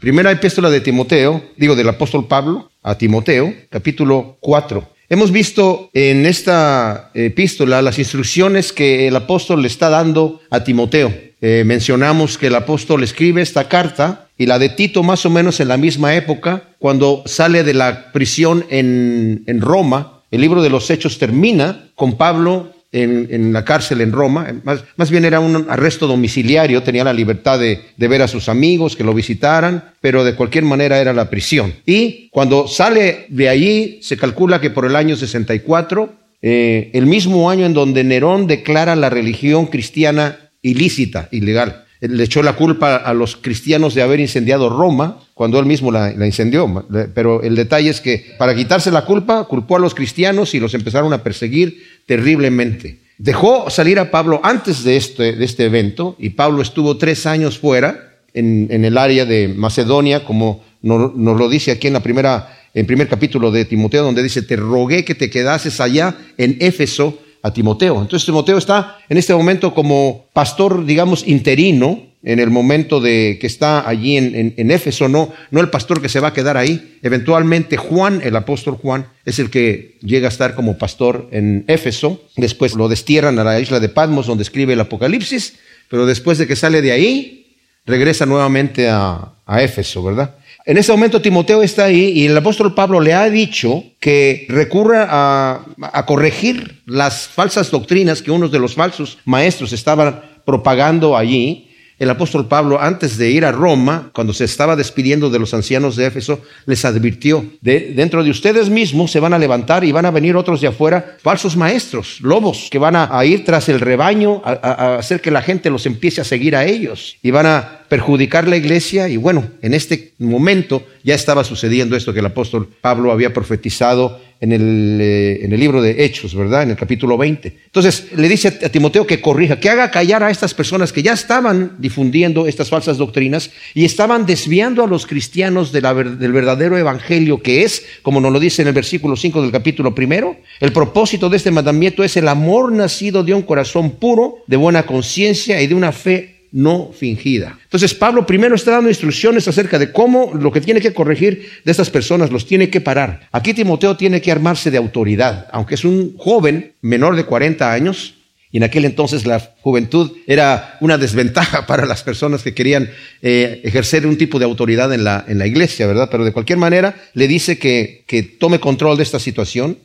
Primera epístola de Timoteo, digo del apóstol Pablo a Timoteo, capítulo 4. Hemos visto en esta epístola las instrucciones que el apóstol le está dando a Timoteo. Eh, mencionamos que el apóstol escribe esta carta y la de Tito más o menos en la misma época, cuando sale de la prisión en, en Roma. El libro de los Hechos termina con Pablo en, la cárcel en Roma. Más, bien era un arresto domiciliario, tenía la libertad de, ver a sus amigos, que lo visitaran, pero de cualquier manera era la prisión. Y cuando sale de allí, se calcula que por el año 64, eh, el mismo año en donde Nerón declara la religión cristiana ilícita, ilegal le echó la culpa a los cristianos de haber incendiado Roma cuando él mismo la, incendió. Pero el detalle es que para quitarse la culpa, culpó a los cristianos y los empezaron a perseguir terriblemente. Dejó salir a Pablo antes de este, de este evento y Pablo estuvo tres años fuera en, el área de Macedonia, como nos, nos lo dice aquí en la primera, en primer capítulo de Timoteo, donde dice, te rogué que te quedases allá en Éfeso a Timoteo. Entonces Timoteo está en este momento como pastor, digamos, interino, en el momento de que está allí en, Éfeso, no, no el pastor que se va a quedar ahí. Eventualmente Juan, el apóstol Juan, es el que llega a estar como pastor en Éfeso. Después lo destierran a la isla de Patmos, donde escribe el Apocalipsis, pero después de que sale de ahí, regresa nuevamente a, a Éfeso, ¿verdad? En ese momento Timoteo está ahí y el apóstol Pablo le ha dicho que recurra a, corregir las falsas doctrinas que unos de los falsos maestros estaban propagando allí el apóstol Pablo, antes de ir a Roma, cuando se estaba despidiendo de los ancianos de Éfeso, les advirtió, de, dentro de ustedes mismos se van a levantar y van a venir otros de afuera, falsos maestros, lobos, que van a, ir tras el rebaño, a hacer que la gente los empiece a seguir a ellos y van a perjudicar la iglesia y bueno, en este momento ya estaba sucediendo esto que el apóstol Pablo había profetizado en el, eh, en el libro de Hechos, ¿verdad? En el capítulo 20. Entonces le dice a Timoteo que corrija, que haga callar a estas personas que ya estaban difundiendo estas falsas doctrinas y estaban desviando a los cristianos del verdadero evangelio que es, como nos lo dice en el versículo 5 del capítulo primero, el propósito de este mandamiento es el amor nacido de un corazón puro, de buena conciencia y de una fe no fingida. Entonces Pablo primero está dando instrucciones acerca de cómo lo que tiene que corregir de estas personas los tiene que parar. Aquí Timoteo tiene que armarse de autoridad, aunque es un joven menor de 40 años, y en aquel entonces la juventud era una desventaja para las personas que querían eh, ejercer un tipo de autoridad en la, en la iglesia, ¿verdad? Pero de cualquier manera le dice que, que tome control de esta situación.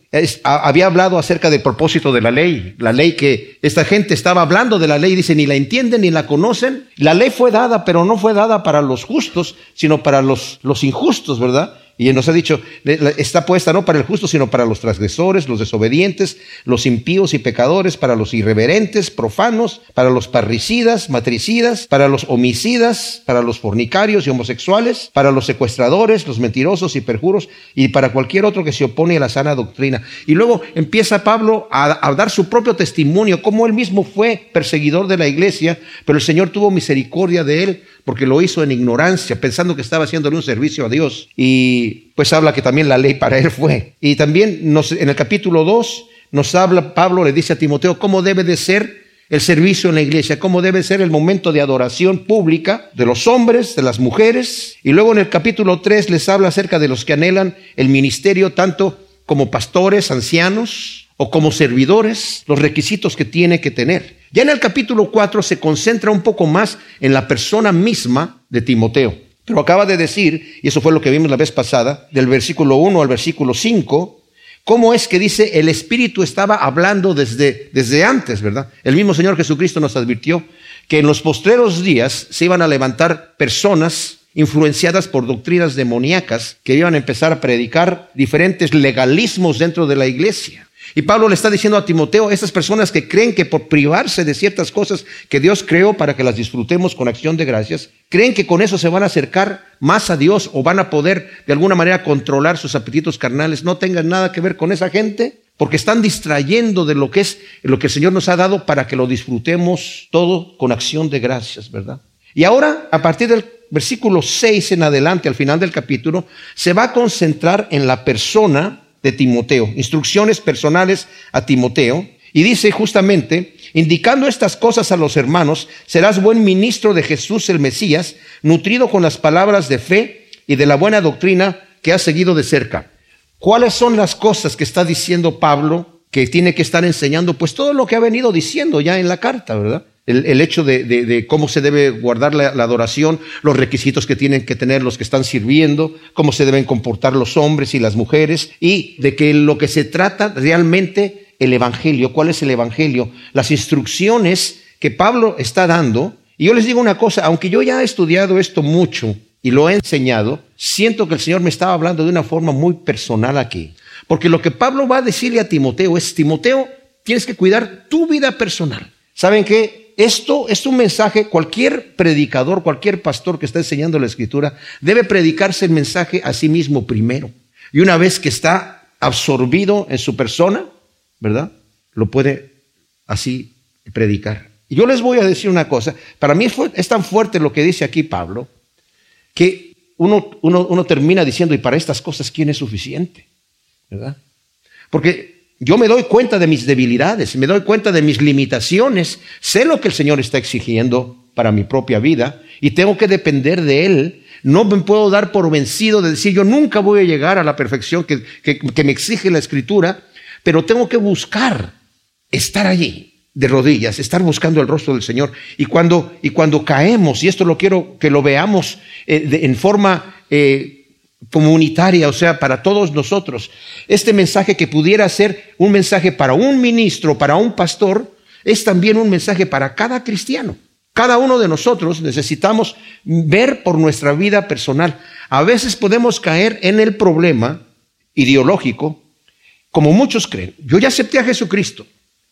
había hablado acerca del propósito de la ley, la ley que esta gente estaba hablando de la ley, dice, ni la entienden ni la conocen. La ley fue dada, pero no fue dada para los justos, sino para los, los injustos, ¿verdad? Y nos ha dicho, está puesta no para el justo, sino para los transgresores, los desobedientes, los impíos y pecadores, para los irreverentes, profanos, para los parricidas, matricidas, para los homicidas, para los fornicarios y homosexuales, para los secuestradores, los mentirosos y perjuros, y para cualquier otro que se opone a la sana doctrina. Y luego empieza Pablo a, a dar su propio testimonio, como él mismo fue perseguidor de la iglesia, pero el Señor tuvo misericordia de él porque lo hizo en ignorancia, pensando que estaba haciéndole un servicio a Dios. Y pues habla que también la ley para él fue. Y también nos, en el capítulo 2 nos habla, Pablo le dice a Timoteo cómo debe de ser el servicio en la iglesia, cómo debe ser el momento de adoración pública de los hombres, de las mujeres. Y luego en el capítulo 3 les habla acerca de los que anhelan el ministerio tanto como pastores, ancianos o como servidores, los requisitos que tiene que tener. Ya en el capítulo 4 se concentra un poco más en la persona misma de Timoteo. Pero acaba de decir, y eso fue lo que vimos la vez pasada, del versículo 1 al versículo 5, cómo es que dice el Espíritu estaba hablando desde, desde antes, ¿verdad? El mismo Señor Jesucristo nos advirtió que en los postreros días se iban a levantar personas influenciadas por doctrinas demoníacas que iban a empezar a predicar diferentes legalismos dentro de la iglesia. Y Pablo le está diciendo a Timoteo, esas personas que creen que por privarse de ciertas cosas que Dios creó para que las disfrutemos con acción de gracias, creen que con eso se van a acercar más a Dios o van a poder de alguna manera controlar sus apetitos carnales. No tengan nada que ver con esa gente, porque están distrayendo de lo que es lo que el Señor nos ha dado para que lo disfrutemos todo con acción de gracias, ¿verdad? Y ahora, a partir del versículo 6 en adelante, al final del capítulo, se va a concentrar en la persona de Timoteo, instrucciones personales a Timoteo. Y dice justamente Indicando estas cosas a los hermanos, serás buen ministro de Jesús el Mesías, nutrido con las palabras de fe y de la buena doctrina que has seguido de cerca. ¿Cuáles son las cosas que está diciendo Pablo que tiene que estar enseñando? Pues todo lo que ha venido diciendo ya en la carta, ¿verdad? El, hecho de, cómo se debe guardar la, adoración, los requisitos que tienen que tener los que están sirviendo, cómo se deben comportar los hombres y las mujeres, y de que lo que se trata realmente el Evangelio. ¿Cuál es el Evangelio? Las instrucciones que Pablo está dando. Y yo les digo una cosa, aunque yo ya he estudiado esto mucho y lo he enseñado, siento que el Señor me estaba hablando de una forma muy personal aquí. Porque lo que Pablo va a decirle a Timoteo es, Timoteo, tienes que cuidar tu vida personal. ¿Saben qué? Esto es un mensaje, cualquier predicador, cualquier pastor que está enseñando la escritura, debe predicarse el mensaje a sí mismo primero. Y una vez que está absorbido en su persona, ¿verdad? Lo puede así predicar. Y yo les voy a decir una cosa, para mí es tan fuerte lo que dice aquí Pablo, que uno, uno, uno termina diciendo, y para estas cosas, ¿quién es suficiente? ¿Verdad? Porque yo me doy cuenta de mis debilidades, me doy cuenta de mis limitaciones, sé lo que el Señor está exigiendo para mi propia vida y tengo que depender de Él. No me puedo dar por vencido de decir yo nunca voy a llegar a la perfección que, me exige la Escritura, pero tengo que buscar estar allí de rodillas, estar buscando el rostro del Señor. Y cuando, y cuando caemos, y esto lo quiero que lo veamos eh, en forma eh, comunitaria, o sea, para todos nosotros. Este mensaje que pudiera ser un mensaje para un ministro, para un pastor, es también un mensaje para cada cristiano. Cada uno de nosotros necesitamos ver por nuestra vida personal. A veces podemos caer en el problema ideológico, como muchos creen. Yo ya acepté a Jesucristo.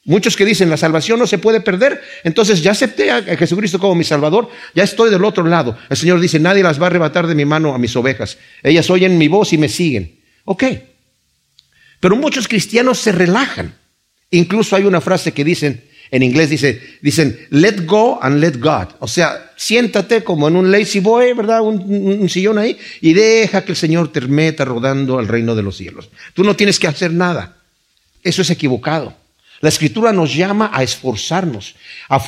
Muchos que dicen la salvación no se puede perder, entonces ya acepté a Jesucristo como mi Salvador, ya estoy del otro lado. El Señor dice, nadie las va a arrebatar de mi mano a mis ovejas. Ellas oyen mi voz y me siguen. Ok. Pero muchos cristianos se relajan. Incluso hay una frase que dicen, en inglés dice, dicen, let go and let God. O sea, siéntate como en un lazy boy, ¿verdad? Un, un, sillón ahí y deja que el Señor te meta rodando al reino de los cielos. Tú no tienes que hacer nada. Eso es equivocado. La escritura nos llama a esforzarnos.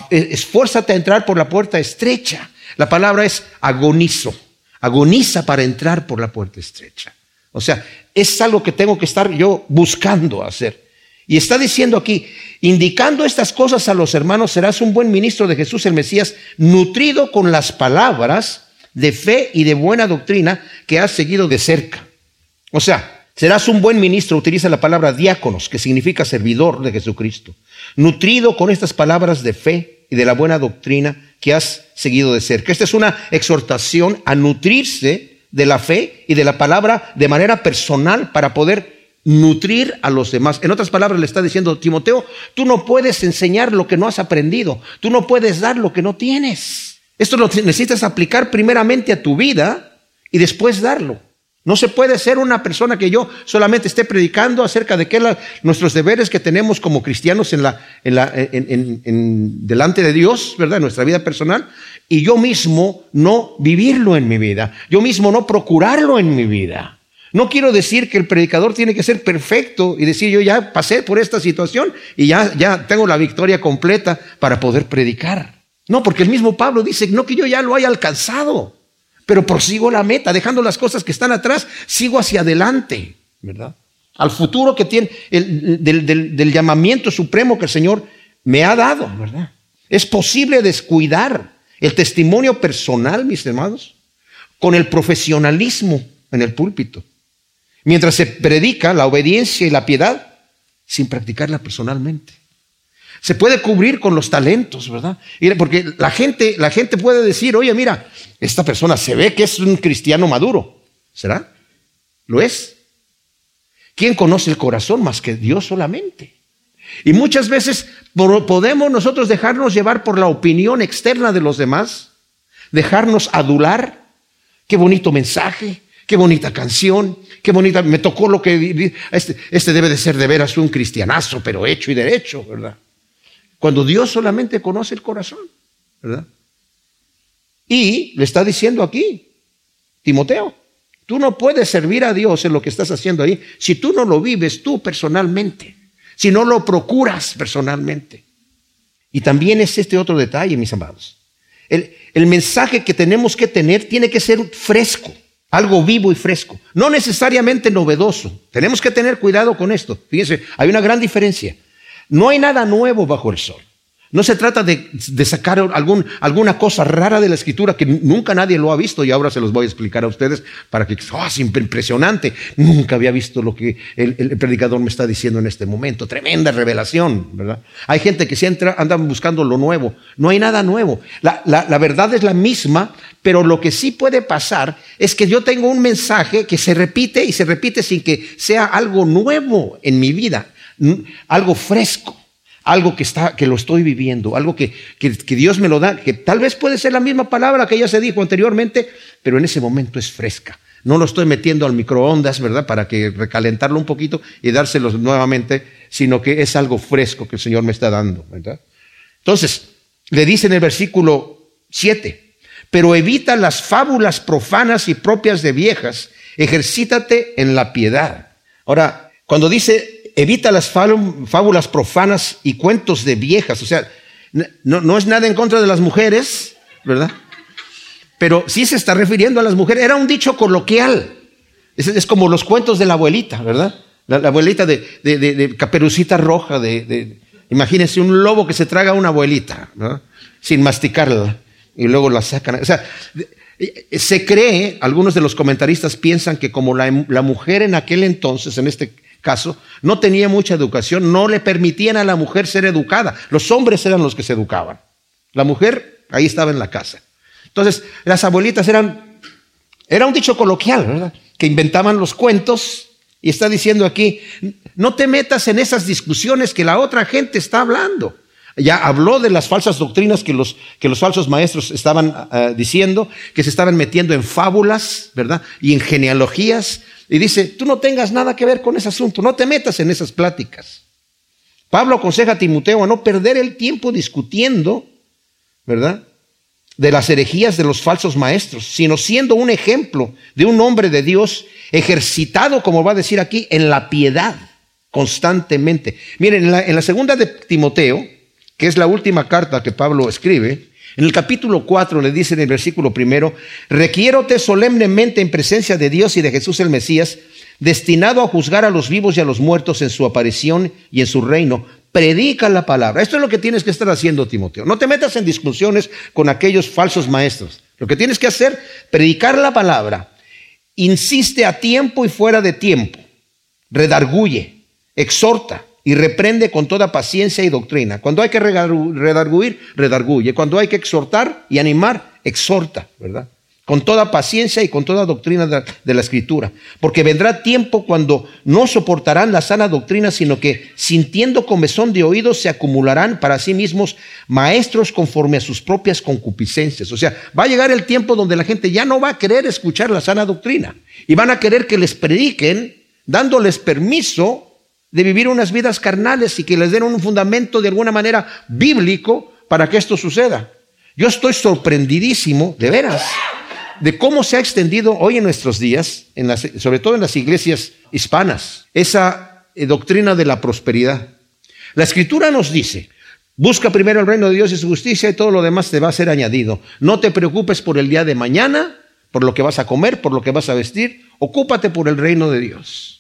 E, esfuérzate a entrar por la puerta estrecha. La palabra es agonizo. Agoniza para entrar por la puerta estrecha. O sea, es algo que tengo que estar yo buscando hacer. Y está diciendo aquí, indicando estas cosas a los hermanos, serás un buen ministro de Jesús el Mesías, nutrido con las palabras de fe y de buena doctrina que has seguido de cerca. O sea, Serás un buen ministro, utiliza la palabra diáconos, que significa servidor de Jesucristo, nutrido con estas palabras de fe y de la buena doctrina que has seguido de cerca. Esta es una exhortación a nutrirse de la fe y de la palabra de manera personal para poder nutrir a los demás. En otras palabras, le está diciendo Timoteo, tú no puedes enseñar lo que no has aprendido, tú no puedes dar lo que no tienes. Esto lo necesitas aplicar primeramente a tu vida y después darlo. No se puede ser una persona que yo solamente esté predicando acerca de qué nuestros deberes que tenemos como cristianos en la, en delante de Dios, ¿verdad? En nuestra vida personal, y yo mismo no vivirlo en mi vida, yo mismo no procurarlo en mi vida. No quiero decir que el predicador tiene que ser perfecto y decir yo ya pasé por esta situación y ya, ya tengo la victoria completa para poder predicar. No, porque el mismo Pablo dice, no que yo ya lo haya alcanzado pero prosigo la meta, dejando las cosas que están atrás, sigo hacia adelante, ¿verdad? Al futuro que tiene, el, del, del llamamiento supremo que el Señor me ha dado, ¿verdad? Es posible descuidar el testimonio personal, mis hermanos, con el profesionalismo en el púlpito. Mientras se predica la obediencia y la piedad sin practicarla personalmente. Se puede cubrir con los talentos, ¿verdad? Porque la gente, la gente puede decir, oye, mira, esta persona se ve que es un cristiano maduro. ¿Será? ¿Lo es? ¿Quién conoce el corazón más que Dios solamente? Y muchas veces podemos nosotros dejarnos llevar por la opinión externa de los demás, dejarnos adular. Qué bonito mensaje, qué bonita canción, qué bonita, me tocó lo que... Este, este debe de ser de veras un cristianazo, pero hecho y derecho, ¿verdad? Cuando Dios solamente conoce el corazón, ¿verdad? Y le está diciendo aquí, Timoteo, tú no puedes servir a Dios en lo que estás haciendo ahí si tú no lo vives tú personalmente, si no lo procuras personalmente. Y también es este otro detalle, mis amados. El, el mensaje que tenemos que tener tiene que ser fresco, algo vivo y fresco, no necesariamente novedoso. Tenemos que tener cuidado con esto. Fíjense, hay una gran diferencia. No hay nada nuevo bajo el sol. No se trata de, sacar alguna cosa rara de la escritura que nunca nadie lo ha visto y ahora se los voy a explicar a ustedes para que, oh, es impresionante, nunca había visto lo que el, predicador me está diciendo en este momento, tremenda revelación, ¿verdad? Hay gente que siempre andan buscando lo nuevo, no hay nada nuevo, la, la verdad es la misma, pero lo que sí puede pasar es que yo tengo un mensaje que se repite y se repite sin que sea algo nuevo en mi vida, algo fresco algo que, está, que lo estoy viviendo, algo que, que, Dios me lo da, que tal vez puede ser la misma palabra que ya se dijo anteriormente, pero en ese momento es fresca. No lo estoy metiendo al microondas, ¿verdad? Para que recalentarlo un poquito y dárselo nuevamente, sino que es algo fresco que el Señor me está dando, ¿verdad? Entonces, le dice en el versículo 7, pero evita las fábulas profanas y propias de viejas, ejercítate en la piedad. Ahora, cuando dice evita las fábulas profanas y cuentos de viejas. O sea, no, es nada en contra de las mujeres, ¿verdad? Pero sí se está refiriendo a las mujeres. Era un dicho coloquial. Es, como los cuentos de la abuelita, ¿verdad? La, abuelita de, caperucita roja, de, imagínense un lobo que se traga a una abuelita, ¿verdad? sin masticarla, y luego la sacan. O sea, se cree, algunos de los comentaristas piensan que como la mujer en aquel entonces, en este caso, no tenía mucha educación, no le permitían a la mujer ser educada. Los hombres eran los que se educaban. La mujer ahí estaba en la casa. Entonces, las abuelitas eran, era un dicho coloquial, ¿verdad? Que inventaban los cuentos y está diciendo aquí, no te metas en esas discusiones que la otra gente está hablando. Ya habló de las falsas doctrinas que los, que los falsos maestros estaban ah, diciendo, que se estaban metiendo en fábulas, ¿verdad? Y en genealogías y dice, tú no tengas nada que ver con ese asunto, no te metas en esas pláticas. Pablo aconseja a Timoteo a no perder el tiempo discutiendo, ¿verdad? De las herejías de los falsos maestros, sino siendo un ejemplo de un hombre de Dios ejercitado, como va a decir aquí, en la piedad constantemente. Miren, en la, en la segunda de Timoteo, que es la última carta que Pablo escribe, en el capítulo 4 le dice en el versículo primero, requiérote solemnemente en presencia de Dios y de Jesús el Mesías, destinado a juzgar a los vivos y a los muertos en su aparición y en su reino. Predica la palabra. Esto es lo que tienes que estar haciendo, Timoteo. No te metas en discusiones con aquellos falsos maestros. Lo que tienes que hacer, predicar la palabra. Insiste a tiempo y fuera de tiempo. Redarguye, exhorta, y reprende con toda paciencia y doctrina. Cuando hay que redarguir, redarguye. Cuando hay que exhortar y animar, exhorta, ¿verdad? Con toda paciencia y con toda doctrina de la escritura. Porque vendrá tiempo cuando no soportarán la sana doctrina, sino que sintiendo comezón de oídos se acumularán para sí mismos maestros conforme a sus propias concupiscencias. O sea, va a llegar el tiempo donde la gente ya no va a querer escuchar la sana doctrina y van a querer que les prediquen dándoles permiso de vivir unas vidas carnales y que les den un fundamento de alguna manera bíblico para que esto suceda. Yo estoy sorprendidísimo, de veras, de cómo se ha extendido hoy en nuestros días, sobre todo en las iglesias hispanas, esa eh, doctrina de la prosperidad. La escritura nos dice, busca primero el reino de Dios y su justicia y todo lo demás te va a ser añadido. No te preocupes por el día de mañana, por lo que vas a comer, por lo que vas a vestir, ocúpate por el reino de Dios.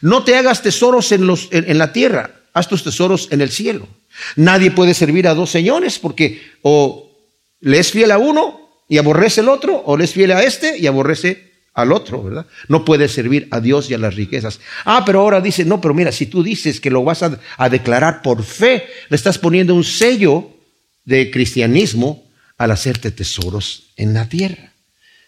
No te hagas tesoros en, los, en, la tierra, haz tus tesoros en el cielo. Nadie puede servir a dos señores porque o le es fiel a uno y aborrece el otro, o le es fiel a este y aborrece al otro, ¿verdad? No puede servir a Dios y a las riquezas. Ah, pero ahora dice, no, pero mira, si tú dices que lo vas a, a declarar por fe, le estás poniendo un sello de cristianismo al hacerte tesoros en la tierra.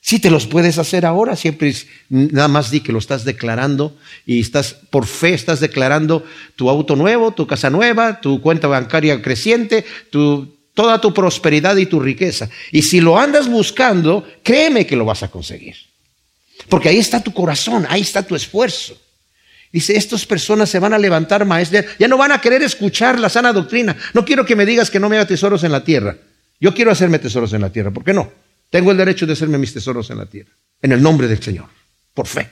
Si te los puedes hacer ahora, siempre nada más di que lo estás declarando y estás por fe estás declarando tu auto nuevo, tu casa nueva, tu cuenta bancaria creciente, toda tu prosperidad y tu riqueza. Y si lo andas buscando, créeme que lo vas a conseguir. Porque ahí está tu corazón, ahí está tu esfuerzo. Dice, estas personas se van a levantar maestros, ya no van a querer escuchar la sana doctrina. No quiero que me digas que no me haga tesoros en la tierra. Yo quiero hacerme tesoros en la tierra, ¿por qué no? Tengo el derecho de hacerme mis tesoros en la tierra, en el nombre del Señor, por fe.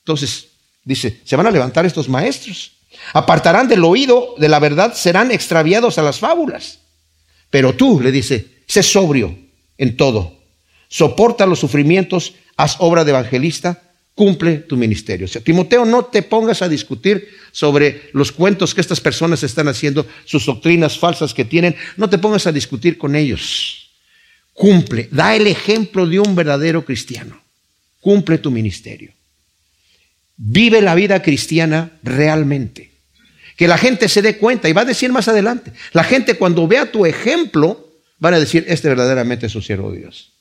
Entonces, dice, se van a levantar estos maestros, apartarán del oído de la verdad, serán extraviados a las fábulas. Pero tú, le dice, sé sobrio en todo, soporta los sufrimientos, haz obra de evangelista, cumple tu ministerio. Timoteo, no te pongas a discutir sobre los cuentos que estas personas están haciendo, sus doctrinas falsas que tienen, no te pongas a discutir con ellos. Cumple, da el ejemplo de un verdadero cristiano. Cumple tu ministerio. Vive la vida cristiana realmente. Que la gente se dé cuenta y va a decir más adelante, la gente cuando vea tu ejemplo, van a decir, este verdaderamente es un siervo de Dios.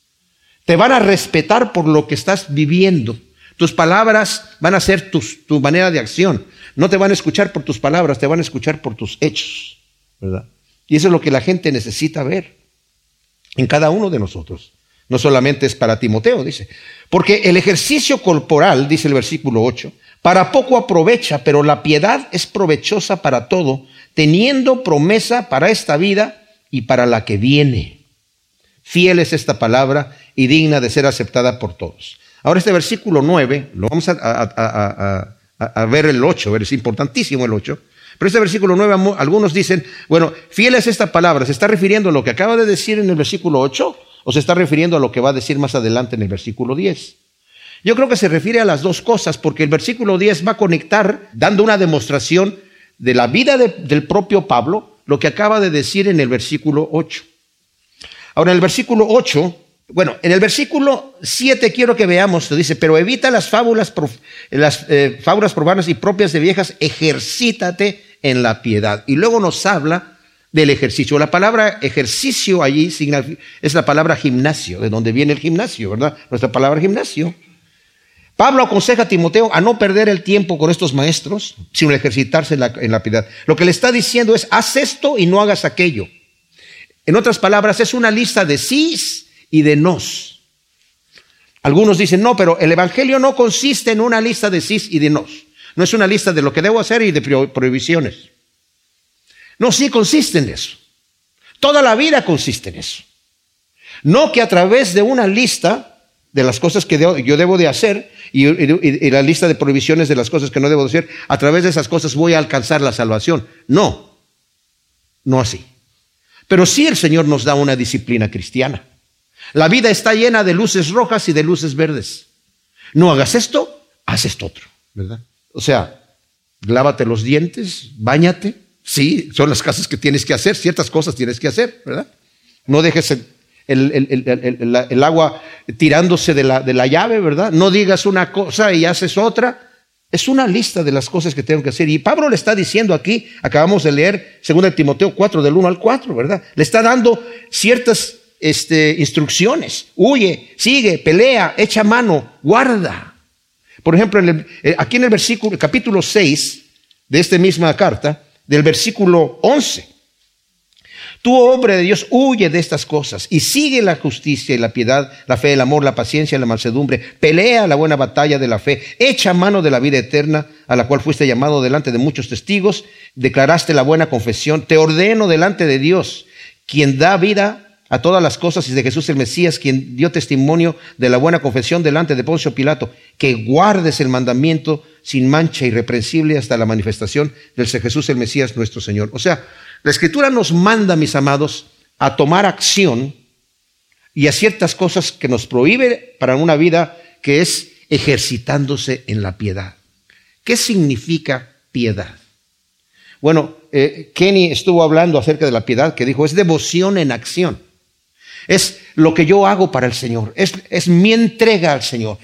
Te van a respetar por lo que estás viviendo. Tus palabras van a ser tu manera de acción. No te van a escuchar por tus palabras, te van a escuchar por tus hechos. ¿verdad? Y eso es lo que la gente necesita ver en cada uno de nosotros. No solamente es para Timoteo, dice. Porque el ejercicio corporal, dice el versículo 8, para poco aprovecha, pero la piedad es provechosa para todo, teniendo promesa para esta vida y para la que viene. Fiel es esta palabra y digna de ser aceptada por todos. Ahora este versículo 9, lo vamos a, ver el 8, es importantísimo el 8. Pero este versículo 9, algunos dicen, bueno, fiel es esta palabra, ¿se está refiriendo a lo que acaba de decir en el versículo 8 o se está refiriendo a lo que va a decir más adelante en el versículo 10? Yo creo que se refiere a las dos cosas, porque el versículo 10 va a conectar, dando una demostración de la vida del propio Pablo, lo que acaba de decir en el versículo 8. Ahora, en el versículo 8 bueno, en el versículo 7 quiero que veamos, dice, pero evita las fábulas, las eh, fábulas profanas y propias de viejas, ejercítate en la piedad. Y luego nos habla del ejercicio. La palabra ejercicio allí es la palabra gimnasio, de donde viene el gimnasio, ¿verdad? Nuestra palabra gimnasio. Pablo aconseja a Timoteo a no perder el tiempo con estos maestros, sino ejercitarse en la, en la piedad. Lo que le está diciendo es, haz esto y no hagas aquello. En otras palabras, es una lista de sís y de nos. Algunos dicen, no, pero el Evangelio no consiste en una lista de sí y de nos. No es una lista de lo que debo hacer y de prohibiciones. No, sí consiste en eso. Toda la vida consiste en eso. No que a través de una lista de las cosas que yo debo de hacer y, la lista de prohibiciones de las cosas que no debo de hacer, a través de esas cosas voy a alcanzar la salvación. No, no así. Pero sí el Señor nos da una disciplina cristiana. La vida está llena de luces rojas y de luces verdes. No hagas esto, haz esto otro, ¿verdad? O sea, lávate los dientes, bañate. Sí, son las cosas que tienes que hacer, ciertas cosas tienes que hacer, ¿verdad? No dejes el, agua tirándose de la, de la llave, ¿verdad? No digas una cosa y haces otra. Es una lista de las cosas que tengo que hacer. Y Pablo le está diciendo aquí, acabamos de leer 2 Timoteo 4 del 1 al 4, ¿verdad? Le está dando ciertas este, instrucciones. Huye, sigue, pelea, echa mano, guarda. Por ejemplo, eh, aquí en el versículo, capítulo 6 de esta misma carta, del versículo 11. Tú, hombre de Dios, huye de estas cosas y sigue la justicia y la piedad, la fe, el amor, la paciencia, la mansedumbre. Pelea la buena batalla de la fe. Echa mano de la vida eterna, a la cual fuiste llamado delante de muchos testigos. Declaraste la buena confesión. Te ordeno delante de Dios, quien da vida a todas las cosas y de Jesús el Mesías, quien dio testimonio de la buena confesión delante de Poncio Pilato, que guardes el mandamiento sin mancha irreprensible hasta la manifestación del Jesús el Mesías nuestro Señor. O sea, la Escritura nos manda, mis amados, a tomar acción y a ciertas cosas que nos prohíbe para una vida que es ejercitándose en la piedad. ¿Qué significa piedad? Bueno, eh, Kenny estuvo hablando acerca de la piedad, que dijo, es devoción en acción. Es lo que yo hago para el Señor. Es, mi entrega al Señor.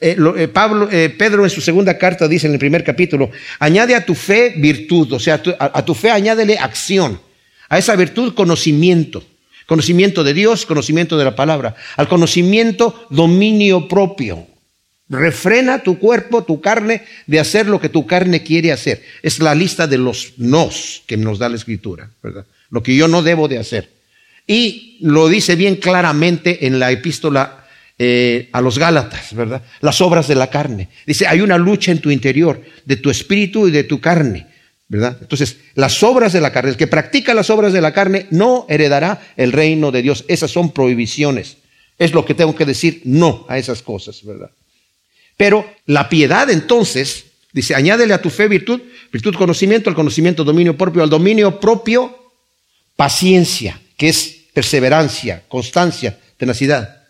Eh, eh, Pablo, eh, Pedro en su segunda carta dice en el primer capítulo, añade a tu fe virtud, o sea, a, tu fe añádele acción, a esa virtud conocimiento, conocimiento de Dios, conocimiento de la palabra, al conocimiento dominio propio. Refrena tu cuerpo, tu carne, de hacer lo que tu carne quiere hacer. Es la lista de los nos que nos da la escritura, ¿verdad? Lo que yo no debo de hacer. Y lo dice bien claramente en la epístola eh, a los Gálatas, ¿verdad? Las obras de la carne. Dice, hay una lucha en tu interior, de tu espíritu y de tu carne, ¿verdad? Entonces, las obras de la carne, el que practica las obras de la carne no heredará el reino de Dios. Esas son prohibiciones. Es lo que tengo que decir no a esas cosas, ¿verdad? Pero la piedad entonces, dice, añádele a tu fe virtud, virtud conocimiento, al conocimiento dominio propio, al dominio propio paciencia que es perseverancia, constancia, tenacidad.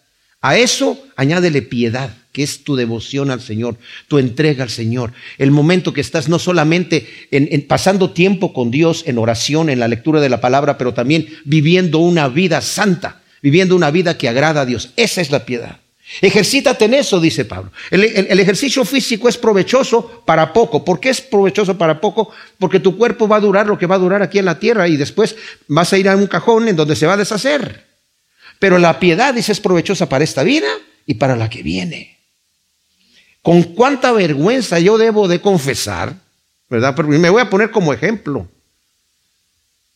A eso añádele piedad, que es tu devoción al Señor, tu entrega al Señor, el momento que estás no solamente en, pasando tiempo con Dios en oración, en la lectura de la palabra, pero también viviendo una vida santa, viviendo una vida que agrada a Dios. Esa es la piedad. Ejercítate en eso, dice Pablo. El, ejercicio físico es provechoso para poco. ¿Por qué es provechoso para poco? Porque tu cuerpo va a durar lo que va a durar aquí en la tierra y después vas a ir a un cajón en donde se va a deshacer. Pero la piedad, dice, es provechosa para esta vida y para la que viene. Con cuánta vergüenza yo debo de confesar, ¿verdad? Me voy a poner como ejemplo.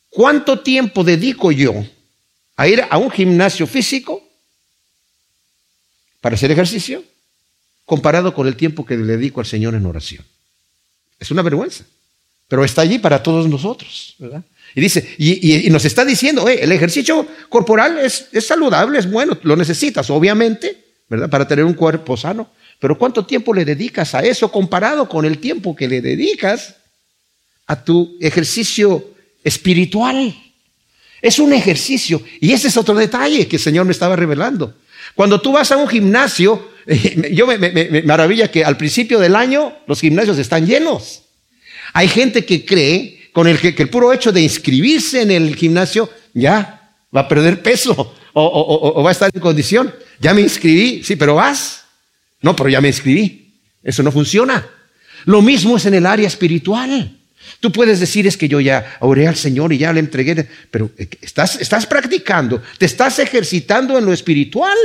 ¿Cuánto tiempo dedico yo a ir a un gimnasio físico para hacer ejercicio comparado con el tiempo que le dedico al Señor en oración. Es una vergüenza, pero está allí para todos nosotros, ¿verdad? Y dice, y, nos está diciendo, el ejercicio corporal es, es saludable, es bueno, lo necesitas, obviamente, ¿verdad? Para tener un cuerpo sano. Pero ¿cuánto tiempo le dedicas a eso comparado con el tiempo que le dedicas a tu ejercicio espiritual? Es un ejercicio. Y ese es otro detalle que el Señor me estaba revelando. Cuando tú vas a un gimnasio, yo me, maravilla que al principio del año los gimnasios están llenos. Hay gente que cree con el que, el puro hecho de inscribirse en el gimnasio ya va a perder peso o, va a estar en condición. Ya me inscribí, sí, pero vas. No, pero ya me inscribí. Eso no funciona. Lo mismo es en el área espiritual. Tú puedes decir es que yo ya oré al Señor y ya le entregué, pero eh, estás, practicando, te estás ejercitando en lo espiritual.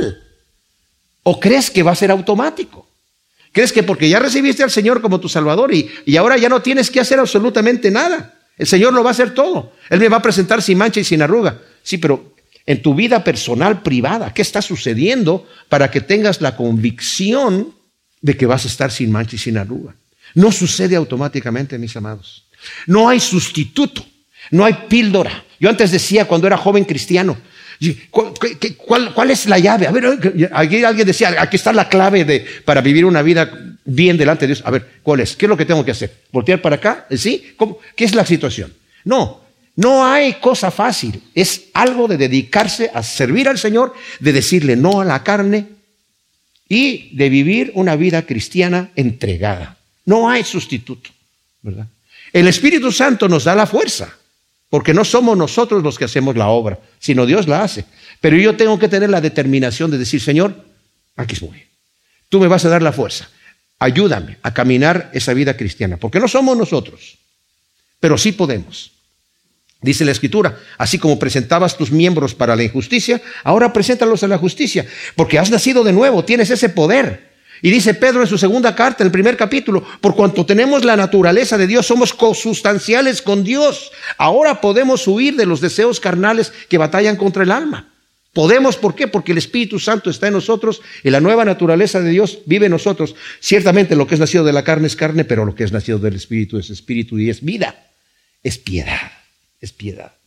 ¿O crees que va a ser automático? ¿Crees que porque ya recibiste al Señor como tu Salvador y, y ahora ya no tienes que hacer absolutamente nada? El Señor lo va a hacer todo. Él me va a presentar sin mancha y sin arruga. Sí, pero en tu vida personal, privada, ¿qué está sucediendo para que tengas la convicción de que vas a estar sin mancha y sin arruga? No sucede automáticamente, mis amados. No hay sustituto, no hay píldora. Yo antes decía cuando era joven cristiano, ¿cuál, es la llave? A ver, aquí alguien decía, aquí está la clave de, para vivir una vida bien delante de Dios. A ver, ¿cuál es? ¿Qué es lo que tengo que hacer? ¿Voltear para acá? ¿Sí? ¿Qué es la situación? No, no hay cosa fácil. Es algo de dedicarse a servir al Señor, de decirle no a la carne y de vivir una vida cristiana entregada. No hay sustituto, ¿verdad? El Espíritu Santo nos da la fuerza, porque no somos nosotros los que hacemos la obra, sino Dios la hace. Pero yo tengo que tener la determinación de decir, Señor, aquí estoy. Tú me vas a dar la fuerza. Ayúdame a caminar esa vida cristiana, porque no somos nosotros, pero sí podemos. Dice la escritura, así como presentabas tus miembros para la injusticia, ahora preséntalos a la justicia, porque has nacido de nuevo, tienes ese poder. Y dice Pedro en su segunda carta, en el primer capítulo, por cuanto tenemos la naturaleza de Dios, somos consustanciales con Dios. Ahora podemos huir de los deseos carnales que batallan contra el alma. Podemos, ¿por qué? Porque el Espíritu Santo está en nosotros y la nueva naturaleza de Dios vive en nosotros. Ciertamente lo que es nacido de la carne es carne, pero lo que es nacido del Espíritu es Espíritu y es vida. Es piedad, es piedad.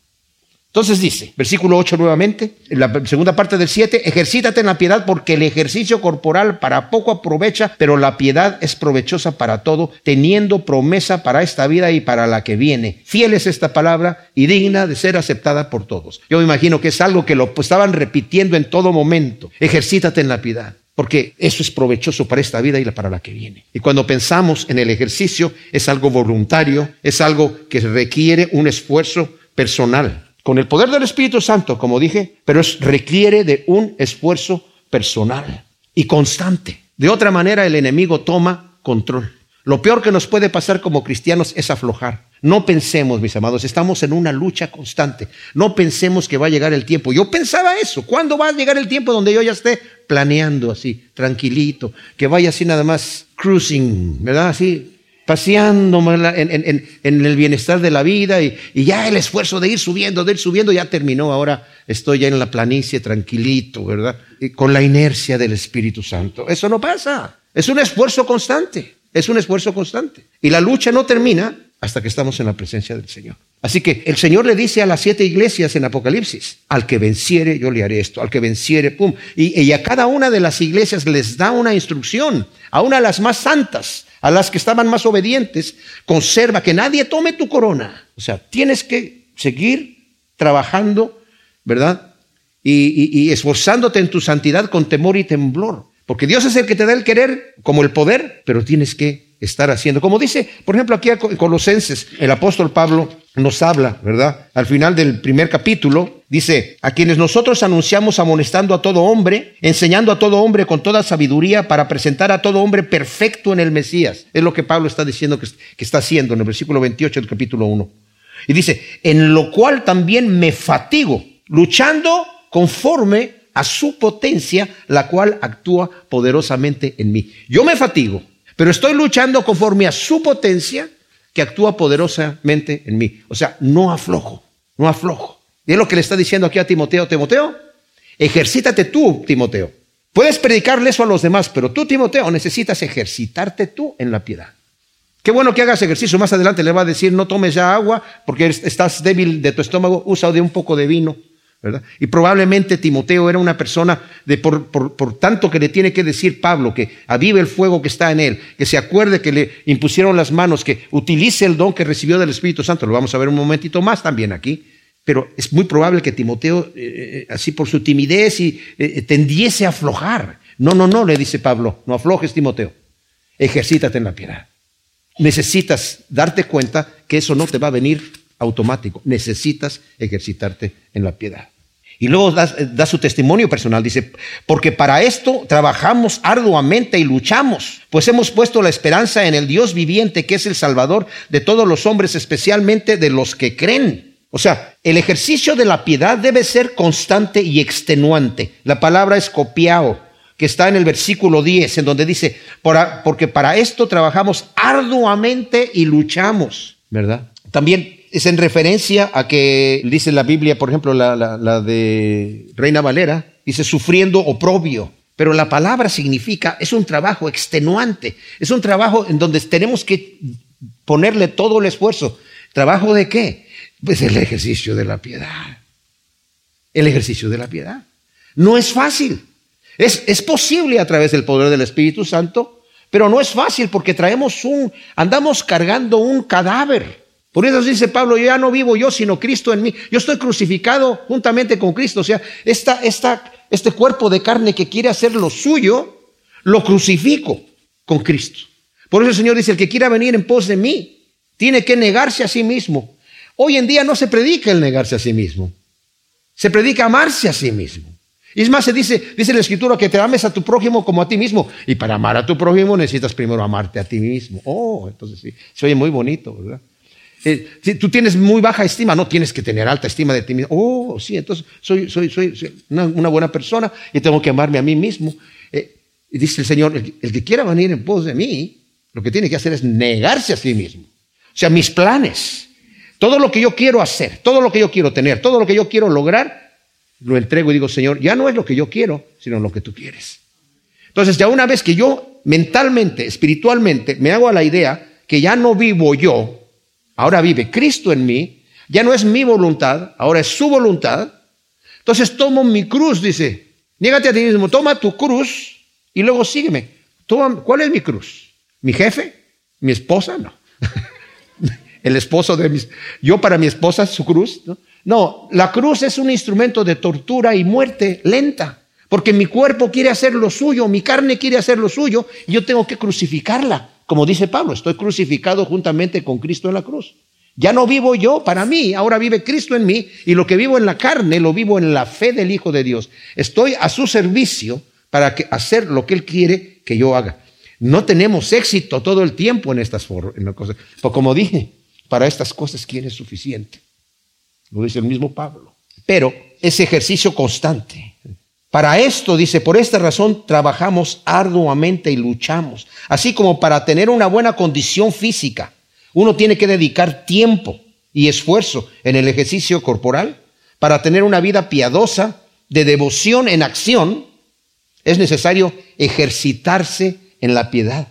Entonces dice, versículo 8 nuevamente, en la segunda parte del 7, ejercítate en la piedad porque el ejercicio corporal para poco aprovecha, pero la piedad es provechosa para todo, teniendo promesa para esta vida y para la que viene. Fiel es esta palabra y digna de ser aceptada por todos. Yo me imagino que es algo que lo estaban repitiendo en todo momento. Ejercítate en la piedad. Porque eso es provechoso para esta vida y para la que viene. Y cuando pensamos en el ejercicio, es algo voluntario, es algo que requiere un esfuerzo personal con el poder del Espíritu Santo, como dije, pero es, requiere de un esfuerzo personal y constante. De otra manera, el enemigo toma control. Lo peor que nos puede pasar como cristianos es aflojar. No pensemos, mis amados, estamos en una lucha constante. No pensemos que va a llegar el tiempo. Yo pensaba eso. ¿Cuándo va a llegar el tiempo donde yo ya esté planeando así, tranquilito, que vaya así nada más cruising, ¿verdad? Así, paseando en, el bienestar de la vida y, ya el esfuerzo de ir subiendo, de ir subiendo, ya terminó. Ahora estoy ya en la planicie tranquilito, ¿verdad? Y con la inercia del Espíritu Santo. Eso no pasa. Es un esfuerzo constante. Es un esfuerzo constante. Y la lucha no termina hasta que estamos en la presencia del Señor. Así que el Señor le dice a las siete iglesias en Apocalipsis, al que venciere yo le haré esto, al que venciere, pum. Y a cada una de las iglesias les da una instrucción, a una de las más santas, a las que estaban más obedientes, conserva que nadie tome tu corona. O sea, tienes que seguir trabajando ¿verdad? Y, esforzándote en tu santidad con temor y temblor. Porque Dios es el que te da el querer como el poder, pero tienes que estar haciendo. Como dice, por ejemplo, aquí en Colosenses, el apóstol Pablo nos habla, ¿verdad? Al final del primer capítulo, dice, a quienes nosotros anunciamos amonestando a todo hombre, enseñando a todo hombre con toda sabiduría para presentar a todo hombre perfecto en el Mesías. Es lo que Pablo está diciendo que, que está haciendo en el versículo 28 del capítulo 1. Y dice, en lo cual también me fatigo, luchando conforme a su potencia, la cual actúa poderosamente en mí. Yo me fatigo, pero estoy luchando conforme a su potencia que actúa poderosamente en mí. O sea, no aflojo, no aflojo. Y es lo que le está diciendo aquí a Timoteo, Timoteo, ejercítate tú, Timoteo. Puedes predicarle eso a los demás, pero tú, Timoteo, necesitas ejercitarte tú en la piedad. Qué bueno que hagas ejercicio. Más adelante le va a decir, no tomes ya agua porque estás débil de tu estómago, usa de un poco de vino. Y probablemente Timoteo era una persona de por, por, tanto que le tiene que decir Pablo que avive el fuego que está en él, que se acuerde que le impusieron las manos, que utilice el don que recibió del Espíritu Santo. Lo vamos a ver un momentito más también aquí. Pero es muy probable que Timoteo, eh, eh, así por su timidez, y, eh, tendiese a aflojar. No, no, no, le dice Pablo, no aflojes Timoteo. Ejercítate en la piedad necesitas darte cuenta que eso no te va a venir automático. Necesitas ejercitarte en la piedad. Y luego da, su testimonio personal, dice, porque para esto trabajamos arduamente y luchamos, pues hemos puesto la esperanza en el Dios viviente, que es el Salvador de todos los hombres, especialmente de los que creen. O sea, el ejercicio de la piedad debe ser constante y extenuante. La palabra es copiado que está en el versículo 10, en donde dice, porque para esto trabajamos arduamente y luchamos, ¿verdad? También es en referencia a que dice la Biblia, por ejemplo, la, de Reina Valera, dice sufriendo oprobio. Pero la palabra significa, es un trabajo extenuante, es un trabajo en donde tenemos que ponerle todo el esfuerzo. ¿Trabajo de qué? Pues el ejercicio de la piedad. El ejercicio de la piedad. No es fácil. Es, posible a través del poder del Espíritu Santo, pero no es fácil porque traemos un, andamos cargando un cadáver. Por eso dice Pablo, yo ya no vivo yo, sino Cristo en mí. Yo estoy crucificado juntamente con Cristo. O sea, esta, este cuerpo de carne que quiere hacer lo suyo, lo crucifico con Cristo. Por eso el Señor dice, el que quiera venir en pos de mí, tiene que negarse a sí mismo. Hoy en día no se predica el negarse a sí mismo. Se predica amarse a sí mismo. Y es más, se dice, dice la escritura que te ames a tu prójimo como a ti mismo. Y para amar a tu prójimo necesitas primero amarte a ti mismo. Oh, entonces sí, se oye muy bonito, ¿verdad? Si tú tienes muy baja estima, no tienes que tener alta estima de ti mismo. Oh, sí, entonces soy, una, buena persona y tengo que amarme a mí mismo. Eh, y dice el Señor, el, el que quiera venir en pos de mí, lo que tiene que hacer es negarse a sí mismo. O sea, mis planes, todo lo que yo quiero hacer, todo lo que yo quiero tener, todo lo que yo quiero lograr, lo entrego y digo, Señor, ya no es lo que yo quiero, sino lo que tú quieres. Entonces, ya una vez que yo mentalmente, espiritualmente, me hago a la idea que ya no vivo yo, ahora vive Cristo en mí, ya no es mi voluntad, ahora es su voluntad. Entonces tomo mi cruz, dice, niégate a ti mismo, toma tu cruz y luego sígueme. ¿Cuál es mi cruz? ¿Mi jefe? ¿Mi esposa? No. El esposo de mis... Yo para mi esposa, su cruz, ¿no? No, la cruz es un instrumento de tortura y muerte lenta, porque mi cuerpo quiere hacer lo suyo, mi carne quiere hacer lo suyo, y yo tengo que crucificarla. Como dice Pablo, estoy crucificado juntamente con Cristo en la cruz. Ya no vivo yo para mí, ahora vive Cristo en mí, y lo que vivo en la carne lo vivo en la fe del Hijo de Dios. Estoy a su servicio para hacer lo que Él quiere que yo haga. No tenemos éxito todo el tiempo en estas cosas. Pues como dije, para estas cosas, ¿quién es suficiente? Lo dice el mismo Pablo. Pero es ejercicio constante. Para esto, dice, por esta razón trabajamos arduamente y luchamos. Así como para tener una buena condición física, uno tiene que dedicar tiempo y esfuerzo en el ejercicio corporal. Para tener una vida piadosa, de devoción en acción, es necesario ejercitarse en la piedad,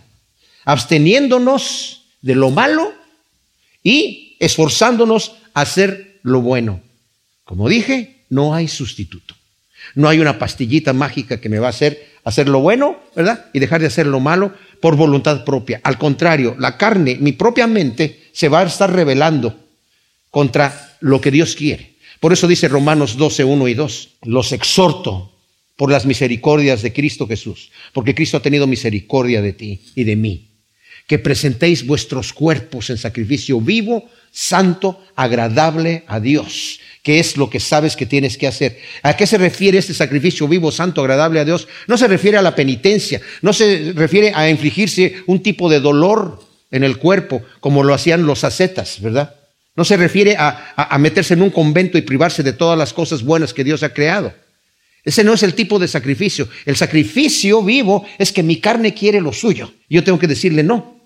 absteniéndonos de lo malo y esforzándonos a hacer lo bueno. Como dije, no hay sustituto. No hay una pastillita mágica que me va a hacer hacer lo bueno, ¿verdad? Y dejar de hacer lo malo por voluntad propia. Al contrario, la carne, mi propia mente, se va a estar rebelando contra lo que Dios quiere. Por eso dice Romanos 12, 1 y 2, los exhorto por las misericordias de Cristo Jesús, porque Cristo ha tenido misericordia de ti y de mí, que presentéis vuestros cuerpos en sacrificio vivo, santo, agradable a Dios, que es lo que sabes que tienes que hacer. ¿A qué se refiere este sacrificio vivo, santo, agradable a Dios? No se refiere a la penitencia, no se refiere a infligirse un tipo de dolor en el cuerpo, como lo hacían los ascetas, ¿verdad? No se refiere a, a, meterse en un convento y privarse de todas las cosas buenas que Dios ha creado. Ese no es el tipo de sacrificio. El sacrificio vivo es que mi carne quiere lo suyo. Yo tengo que decirle no.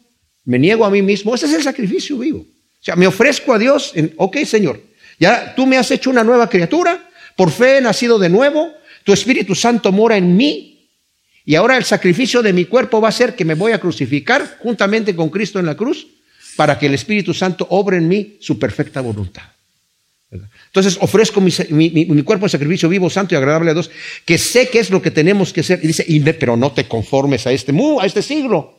Me niego a mí mismo. Ese es el sacrificio vivo. O sea, me ofrezco a Dios en, ok, Señor, ya tú me has hecho una nueva criatura, por fe he nacido de nuevo, tu Espíritu Santo mora en mí, y ahora el sacrificio de mi cuerpo va a ser que me voy a crucificar juntamente con Cristo en la cruz para que el Espíritu Santo obre en mí su perfecta voluntad. Entonces ofrezco mi, cuerpo en sacrificio vivo, santo y agradable a Dios, que sé que es lo que tenemos que hacer. Y dice, pero no te conformes a este, a este siglo,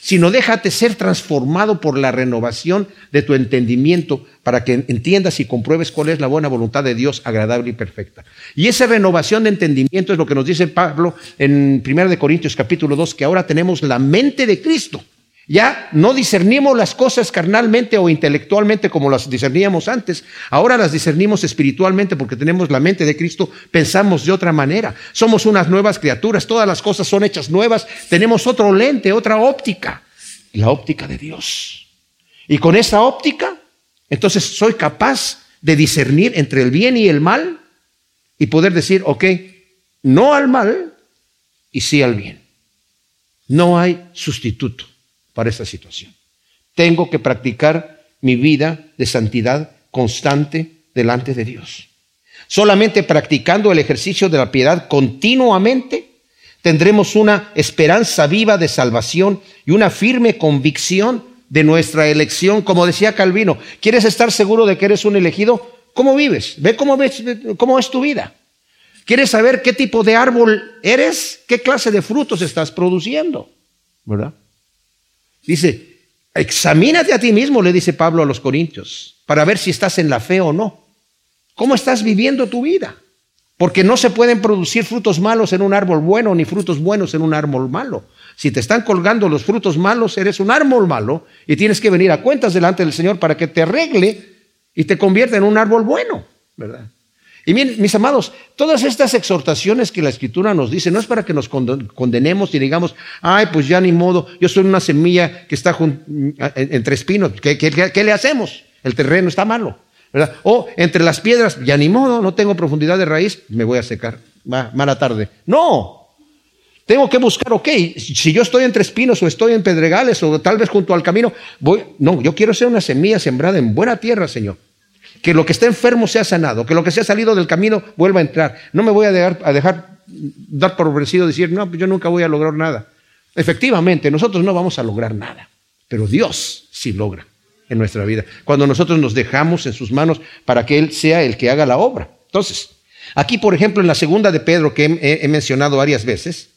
sino déjate ser transformado por la renovación de tu entendimiento para que entiendas y compruebes cuál es la buena voluntad de Dios agradable y perfecta. Y esa renovación de entendimiento es lo que nos dice Pablo en 1 Corintios capítulo 2, que ahora tenemos la mente de Cristo. Ya no discernimos las cosas carnalmente o intelectualmente como las discerníamos antes. Ahora las discernimos espiritualmente porque tenemos la mente de Cristo, pensamos de otra manera. Somos unas nuevas criaturas, todas las cosas son hechas nuevas, tenemos otro lente, otra óptica, la óptica de Dios. Y con esa óptica, entonces soy capaz de discernir entre el bien y el mal y poder decir, ok, no al mal y sí al bien. No hay sustituto para esta situación. Tengo que practicar mi vida de santidad constante delante de Dios. Solamente practicando el ejercicio de la piedad continuamente tendremos una esperanza viva de salvación y una firme convicción de nuestra elección. Como decía Calvino, ¿quieres estar seguro de que eres un elegido? ¿Cómo vives? Ve cómo, ves, cómo es tu vida. ¿Quieres saber qué tipo de árbol eres? ¿Qué clase de frutos estás produciendo? ¿Verdad? Dice, examínate a ti mismo, le dice Pablo a los Corintios, para ver si estás en la fe o no. ¿Cómo estás viviendo tu vida? Porque no se pueden producir frutos malos en un árbol bueno, ni frutos buenos en un árbol malo. Si te están colgando los frutos malos, eres un árbol malo y tienes que venir a cuentas delante del Señor para que te arregle y te convierta en un árbol bueno, ¿verdad? Y miren, mis amados, todas estas exhortaciones que la Escritura nos dice, no es para que nos condenemos y digamos, ay, pues ya ni modo, yo soy una semilla que está entre espinos, ¿Qué, le hacemos? El terreno está malo, ¿verdad? O entre las piedras, ya ni modo, no tengo profundidad de raíz, me voy a secar, va, mala tarde. No, tengo que buscar, ok, si yo estoy entre espinos o estoy en pedregales o tal vez junto al camino, voy, no, yo quiero ser una semilla sembrada en buena tierra, Señor que lo que está enfermo sea sanado, que lo que se ha salido del camino vuelva a entrar. No me voy a dejar, dar por vencido decir, no, pues yo nunca voy a lograr nada. Efectivamente, nosotros no vamos a lograr nada, pero Dios sí logra en nuestra vida, cuando nosotros nos dejamos en sus manos para que Él sea el que haga la obra. Entonces, aquí, por ejemplo, en la segunda de Pedro que he, mencionado varias veces,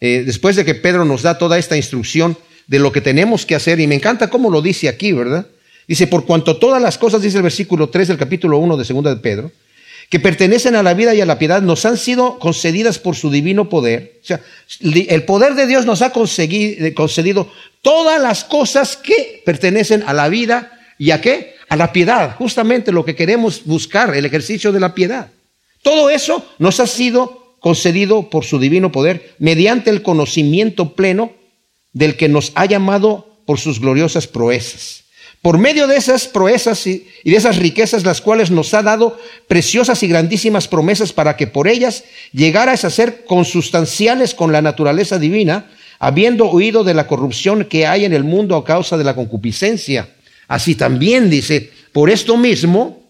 eh, después de que Pedro nos da toda esta instrucción de lo que tenemos que hacer, y me encanta cómo lo dice aquí, ¿verdad? Dice, por cuanto todas las cosas, dice el versículo 3 del capítulo 1 de segunda de Pedro, que pertenecen a la vida y a la piedad, nos han sido concedidas por su divino poder. O sea, el poder de Dios nos ha eh, concedido todas las cosas que pertenecen a la vida y a qué? A la piedad, justamente lo que queremos buscar, el ejercicio de la piedad. Todo eso nos ha sido concedido por su divino poder mediante el conocimiento pleno del que nos ha llamado por sus gloriosas proezas por medio de esas proezas y, de esas riquezas, las cuales nos ha dado preciosas y grandísimas promesas para que por ellas llegaras a ser consustanciales con la naturaleza divina, habiendo huido de la corrupción que hay en el mundo a causa de la concupiscencia. Así también dice, por esto mismo,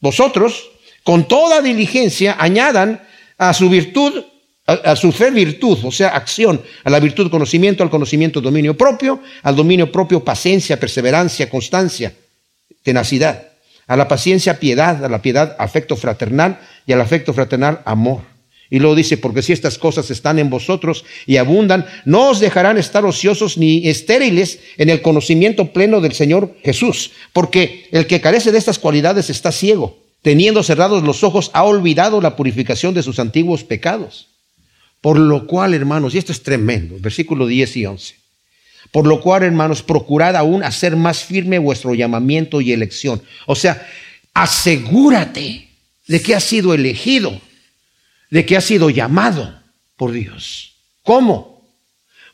vosotros, con toda diligencia, añadan a su virtud a, su fe virtud, o sea, acción, a la virtud conocimiento, al conocimiento dominio propio, al dominio propio paciencia, perseverancia, constancia, tenacidad, a la paciencia piedad, a la piedad afecto fraternal y al afecto fraternal amor. Y luego dice, porque si estas cosas están en vosotros y abundan, no os dejarán estar ociosos ni estériles en el conocimiento pleno del Señor Jesús, porque el que carece de estas cualidades está ciego teniendo cerrados los ojos, ha olvidado la purificación de sus antiguos pecados. Por lo cual, hermanos, y esto es tremendo, versículo 10 y 11. Por lo cual, hermanos, procurad aún hacer más firme vuestro llamamiento y elección. O sea, asegúrate de que has sido elegido, de que has sido llamado por Dios. ¿Cómo?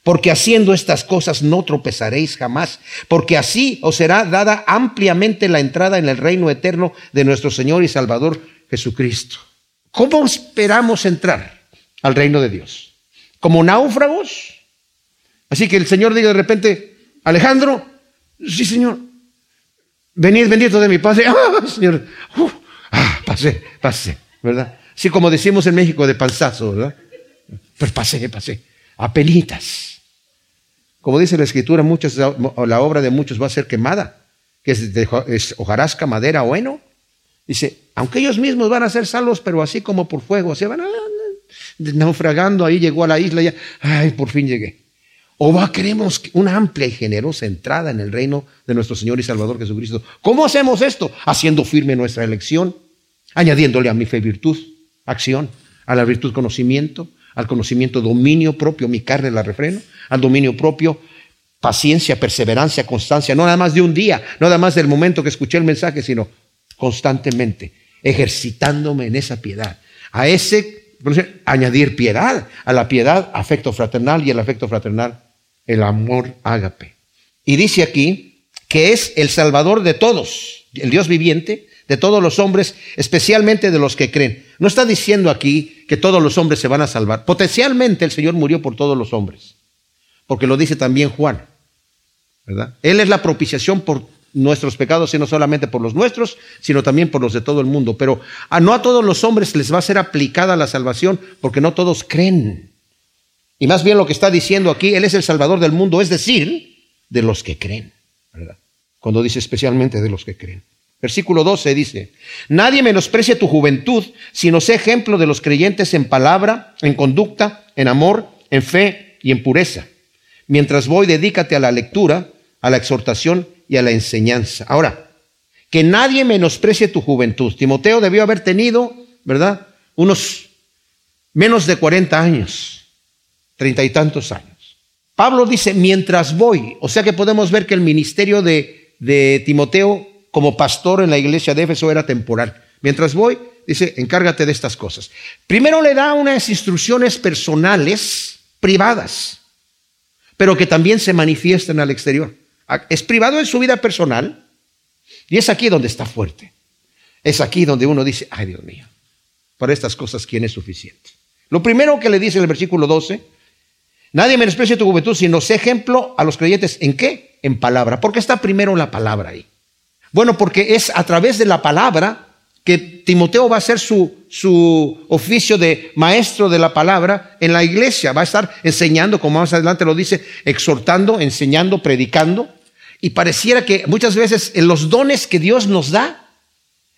Porque haciendo estas cosas no tropezaréis jamás, porque así os será dada ampliamente la entrada en el reino eterno de nuestro Señor y Salvador Jesucristo. ¿Cómo esperamos entrar al reino de Dios? ¿Como náufragos? Así que el Señor diga de repente, Alejandro, sí Señor, venid bendito de mi Padre, ah, Señor, ah, pasé, pasé, ¿verdad? Así como decimos en México de panzazo, ¿verdad? Pues pasé, pasé, apenitas. Como dice la escritura, muchos, la obra de muchos va a ser quemada, que es, hojarasca, madera o heno. Dice, aunque ellos mismos van a ser salvos, pero así como por fuego, se van a, naufragando, ahí llegó a la isla, ya, ay, por fin llegué. ¿O va, queremos una amplia y generosa entrada en el reino de nuestro Señor y Salvador Jesucristo? ¿Cómo hacemos esto? Haciendo firme nuestra elección, añadiéndole a mi fe virtud, acción, a la virtud conocimiento, al conocimiento dominio propio, mi carne la refreno, al dominio propio paciencia, perseverancia, constancia, no nada más de un día, nada más del momento que escuché el mensaje, sino constantemente, ejercitándome en esa piedad. A ese, añadir piedad, a la piedad, afecto fraternal y el afecto fraternal, el amor ágape. Y dice aquí que es el Salvador de todos, el Dios viviente, de todos los hombres, especialmente de los que creen. No está diciendo aquí que todos los hombres se van a salvar. Potencialmente el Señor murió por todos los hombres, porque lo dice también Juan. ¿verdad? Él es la propiciación por nuestros pecados, y no solamente por los nuestros, sino también por los de todo el mundo. Pero a, no a todos los hombres les va a ser aplicada la salvación, porque no todos creen. Y más bien lo que está diciendo aquí, Él es el Salvador del mundo, es decir, de los que creen. ¿verdad? Cuando dice especialmente de los que creen. Versículo 12 dice, nadie menosprecie tu juventud, sino sé ejemplo de los creyentes en palabra, en conducta, en amor, en fe y en pureza. Mientras voy, dedícate a la lectura, a la exhortación y a la enseñanza. Ahora, que nadie menosprecie tu juventud. Timoteo debió haber tenido, ¿verdad? Unos menos de 40 años, treinta y tantos años. Pablo dice, mientras voy, o sea que podemos ver que el ministerio de, de Timoteo como pastor en la iglesia de Éfeso era temporal. Mientras voy, dice, encárgate de estas cosas. Primero le da unas instrucciones personales, privadas, pero que también se manifiestan al exterior. Es privado en su vida personal y es aquí donde está fuerte. Es aquí donde uno dice, ay Dios mío, para estas cosas, ¿quién es suficiente? Lo primero que le dice en el versículo 12, nadie menosprecia tu juventud, sino sé ejemplo a los creyentes. ¿En qué? En palabra. Porque está primero la palabra ahí. Bueno, porque es a través de la palabra que Timoteo va a hacer su, su oficio de maestro de la palabra en la iglesia. Va a estar enseñando, como más adelante lo dice, exhortando, enseñando, predicando. Y pareciera que muchas veces en los dones que Dios nos da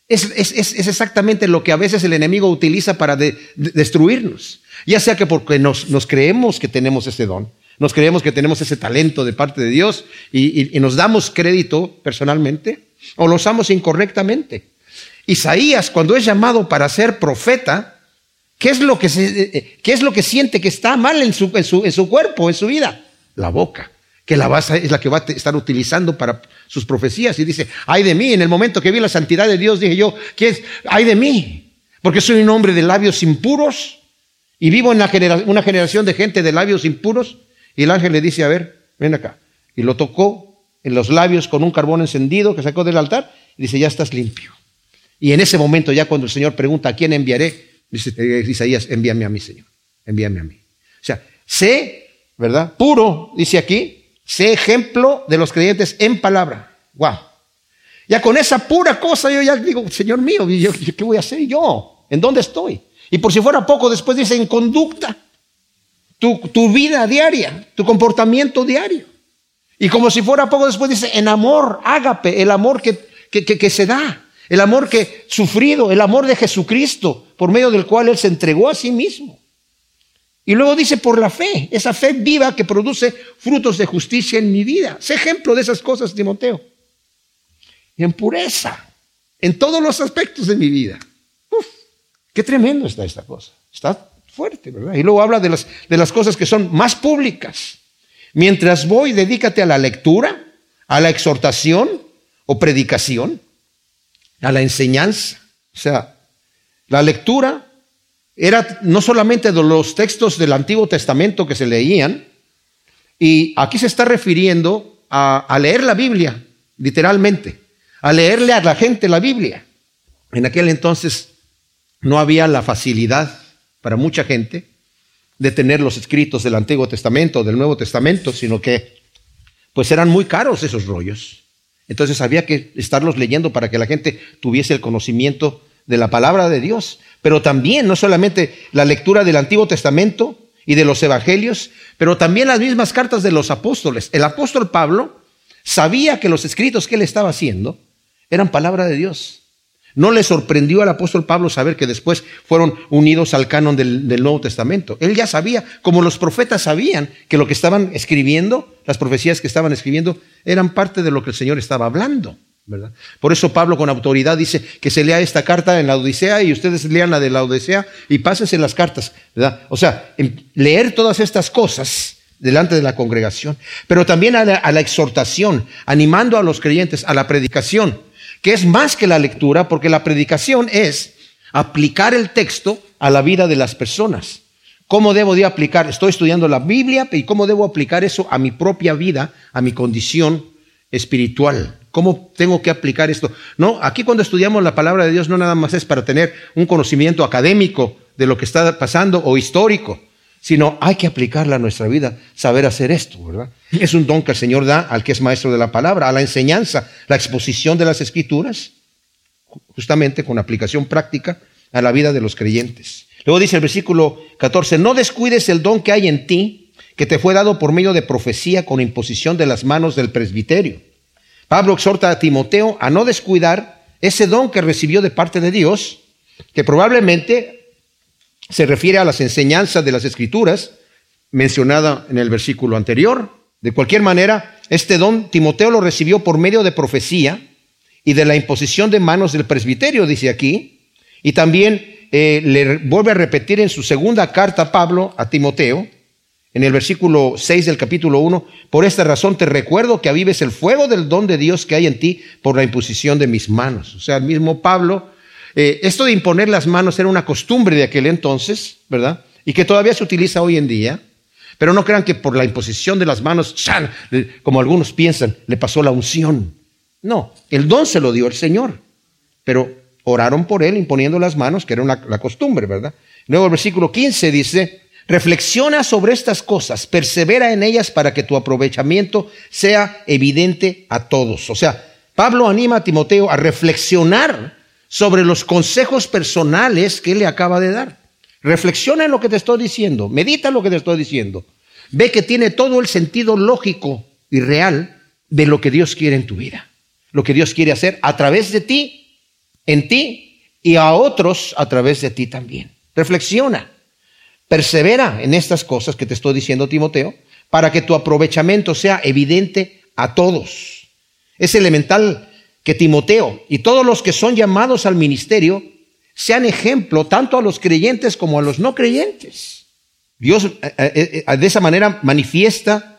es, exactamente lo que a veces el enemigo utiliza para destruirnos. Ya sea que porque nos, nos, creemos que tenemos ese don, nos creemos que tenemos ese talento de parte de Dios y, y nos damos crédito personalmente, o lo usamos incorrectamente. Isaías, cuando es llamado para ser profeta, ¿qué es lo que, eh, eh, ¿qué es lo que siente que está mal en su, en su, en su cuerpo, en su vida? La boca, que la es la que va a estar utilizando para sus profecías. Y dice, ay de mí, en el momento que vi la santidad de Dios, dije yo, ¿qué es? Ay de mí, porque soy un hombre de labios impuros y vivo en una generación de gente de labios impuros. Y el ángel le dice, a ver, ven acá. Y lo tocó en los labios con un carbón encendido que sacó del altar y dice, ya estás limpio. Y en ese momento, ya cuando el Señor pregunta, ¿a quién enviaré? Dice eh, Isaías, envíame a mí, Señor, envíame a mí. O sea, sé, ¿verdad? Puro, dice aquí, sé ejemplo de los creyentes en palabra. Wow. Ya con esa pura cosa yo ya digo, Señor mío, ¿qué voy a hacer yo? ¿En dónde estoy? Y por si fuera poco, después dice en conducta, tu, tu vida diaria, tu comportamiento diario. Y como si fuera poco después dice, en amor, ágape, el amor que, que, que, se da, el amor que sufrido, el amor de Jesucristo, por medio del cual Él se entregó a sí mismo. Y luego dice, por la fe, esa fe viva que produce frutos de justicia en mi vida. Sé ejemplo de esas cosas, Timoteo. En pureza. en todos los aspectos de mi vida. Uf, qué tremendo está esta cosa. Está fuerte, ¿verdad? Y luego habla de las, de las cosas que son más públicas. Mientras voy, dedícate a la lectura, a la exhortación o predicación, a la enseñanza. O sea, la lectura era no solamente de los textos del Antiguo Testamento que se leían, y aquí se está refiriendo a, leer la Biblia, literalmente, a leerle a la gente la Biblia. En aquel entonces no había la facilidad para mucha gente de tener los escritos del Antiguo Testamento, del Nuevo Testamento, sino que pues eran muy caros esos rollos. Entonces había que estarlos leyendo para que la gente tuviese el conocimiento de la palabra de Dios. Pero también, no solamente la lectura del Antiguo Testamento y de los Evangelios, pero también las mismas cartas de los apóstoles. El apóstol Pablo sabía que los escritos que él estaba haciendo eran palabra de Dios. No le sorprendió al apóstol Pablo saber que después fueron unidos al canon del, Nuevo Testamento. Él ya sabía, como los profetas sabían, que lo que estaban escribiendo, las profecías que estaban escribiendo, eran parte de lo que el Señor estaba hablando. Por eso Pablo con autoridad dice que se lea esta carta en la Odisea y ustedes lean la de la Odisea y pásense las cartas. O sea, leer todas estas cosas delante de la congregación, pero también a la exhortación, animando a los creyentes a la predicación que es más que la lectura, porque la predicación es aplicar el texto a la vida de las personas. ¿Cómo debo de aplicar? Estoy estudiando la Biblia y cómo debo aplicar eso a mi propia vida, a mi condición espiritual. ¿Cómo tengo que aplicar esto? No, aquí cuando estudiamos la palabra de Dios no nada más es para tener un conocimiento académico de lo que está pasando o histórico sino hay que aplicarla a nuestra vida, saber hacer esto, ¿verdad? Es un don que el Señor da al que es maestro de la palabra, a la enseñanza, la exposición de las escrituras, justamente con aplicación práctica a la vida de los creyentes. Luego dice el versículo 14, no descuides el don que hay en ti, que te fue dado por medio de profecía con imposición de las manos del presbiterio. Pablo exhorta a Timoteo a no descuidar ese don que recibió de parte de Dios, que probablemente se refiere a las enseñanzas de las escrituras mencionada en el versículo anterior. De cualquier manera, este don Timoteo lo recibió por medio de profecía y de la imposición de manos del presbiterio, dice aquí. Y también eh, le vuelve a repetir en su segunda carta Pablo a Timoteo, en el versículo 6 del capítulo 1, por esta razón te recuerdo que avives el fuego del don de Dios que hay en ti por la imposición de mis manos. O sea, el mismo Pablo eh, esto de imponer las manos era una costumbre de aquel entonces, ¿verdad? Y que todavía se utiliza hoy en día. Pero no crean que por la imposición de las manos, como algunos piensan, le pasó la unción. No, el don se lo dio el Señor. Pero oraron por él imponiendo las manos, que era la costumbre, ¿verdad? Luego el versículo 15 dice, reflexiona sobre estas cosas, persevera en ellas para que tu aprovechamiento sea evidente a todos. O sea, Pablo anima a Timoteo a reflexionar sobre los consejos personales que Él le acaba de dar. Reflexiona en lo que te estoy diciendo, medita en lo que te estoy diciendo. Ve que tiene todo el sentido lógico y real de lo que Dios quiere en tu vida. Lo que Dios quiere hacer a través de ti, en ti y a otros a través de ti también. Reflexiona. Persevera en estas cosas que te estoy diciendo, Timoteo, para que tu aprovechamiento sea evidente a todos. Es elemental que Timoteo y todos los que son llamados al ministerio sean ejemplo tanto a los creyentes como a los no creyentes. Dios eh, eh, eh, de esa manera manifiesta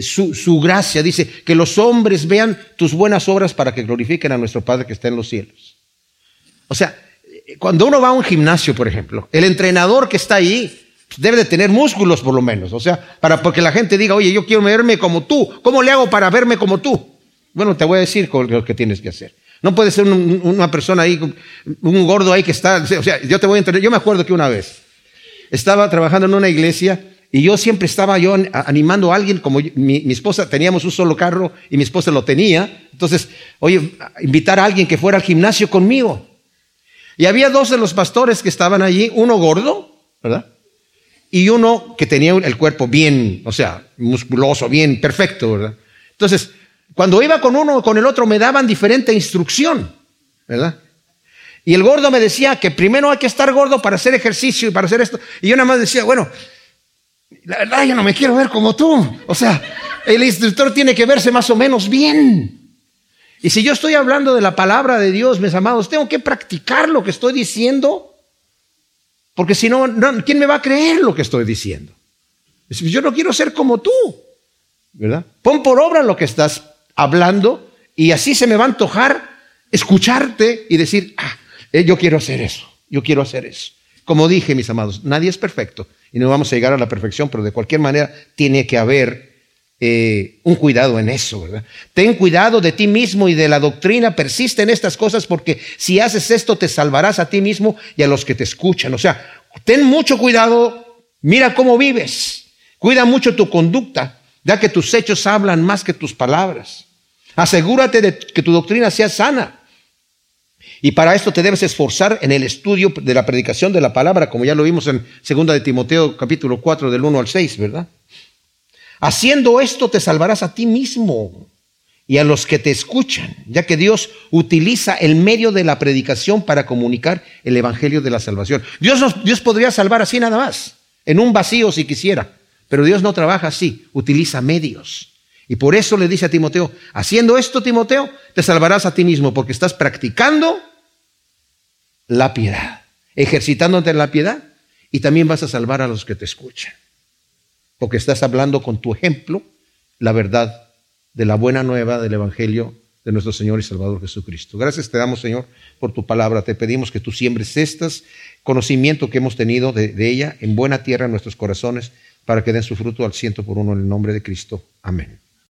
su, su gracia. Dice, que los hombres vean tus buenas obras para que glorifiquen a nuestro Padre que está en los cielos. O sea, cuando uno va a un gimnasio, por ejemplo, el entrenador que está ahí debe de tener músculos por lo menos. O sea, para porque la gente diga, oye, yo quiero verme como tú. ¿Cómo le hago para verme como tú? Bueno, te voy a decir lo que tienes que hacer. No puede ser una persona ahí, un gordo ahí que está, o sea, yo te voy a entender. Yo me acuerdo que una vez estaba trabajando en una iglesia y yo siempre estaba yo animando a alguien, como mi, esposa, teníamos un solo carro y mi esposa lo tenía. Entonces, oye, invitar a alguien que fuera al gimnasio conmigo. Y había dos de los pastores que estaban allí, uno gordo, ¿verdad? Y uno que tenía el cuerpo bien, o sea, musculoso, bien, perfecto, ¿verdad? Entonces, cuando iba con uno o con el otro me daban diferente instrucción, ¿verdad? Y el gordo me decía que primero hay que estar gordo para hacer ejercicio y para hacer esto. Y yo nada más decía, bueno, la verdad yo no me quiero ver como tú. O sea, el instructor tiene que verse más o menos bien. Y si yo estoy hablando de la palabra de Dios, mis amados, tengo que practicar lo que estoy diciendo. Porque si no, ¿quién me va a creer lo que estoy diciendo? Yo no quiero ser como tú, ¿verdad? Pon por obra lo que estás hablando y así se me va a antojar escucharte y decir, ah, eh, yo quiero hacer eso, yo quiero hacer eso. Como dije, mis amados, nadie es perfecto y no vamos a llegar a la perfección, pero de cualquier manera tiene que haber eh, un cuidado en eso, ¿verdad? Ten cuidado de ti mismo y de la doctrina, persiste en estas cosas porque si haces esto te salvarás a ti mismo y a los que te escuchan. O sea, ten mucho cuidado, mira cómo vives, cuida mucho tu conducta, ya que tus hechos hablan más que tus palabras. Asegúrate de que tu doctrina sea sana. Y para esto te debes esforzar en el estudio de la predicación de la palabra, como ya lo vimos en 2 de Timoteo capítulo 4 del 1 al 6, ¿verdad? Haciendo esto te salvarás a ti mismo y a los que te escuchan, ya que Dios utiliza el medio de la predicación para comunicar el evangelio de la salvación. Dios, Dios podría salvar así nada más, en un vacío si quisiera, pero Dios no trabaja así, utiliza medios. Y por eso le dice a Timoteo, haciendo esto, Timoteo, te salvarás a ti mismo, porque estás practicando la piedad, ejercitándote en la piedad y también vas a salvar a los que te escuchan. Porque estás hablando con tu ejemplo la verdad de la buena nueva del Evangelio de nuestro Señor y Salvador Jesucristo. Gracias te damos, Señor, por tu palabra. Te pedimos que tú siembres estas conocimiento que hemos tenido de, de ella en buena tierra en nuestros corazones para que den su fruto al ciento por uno en el nombre de Cristo. Amén.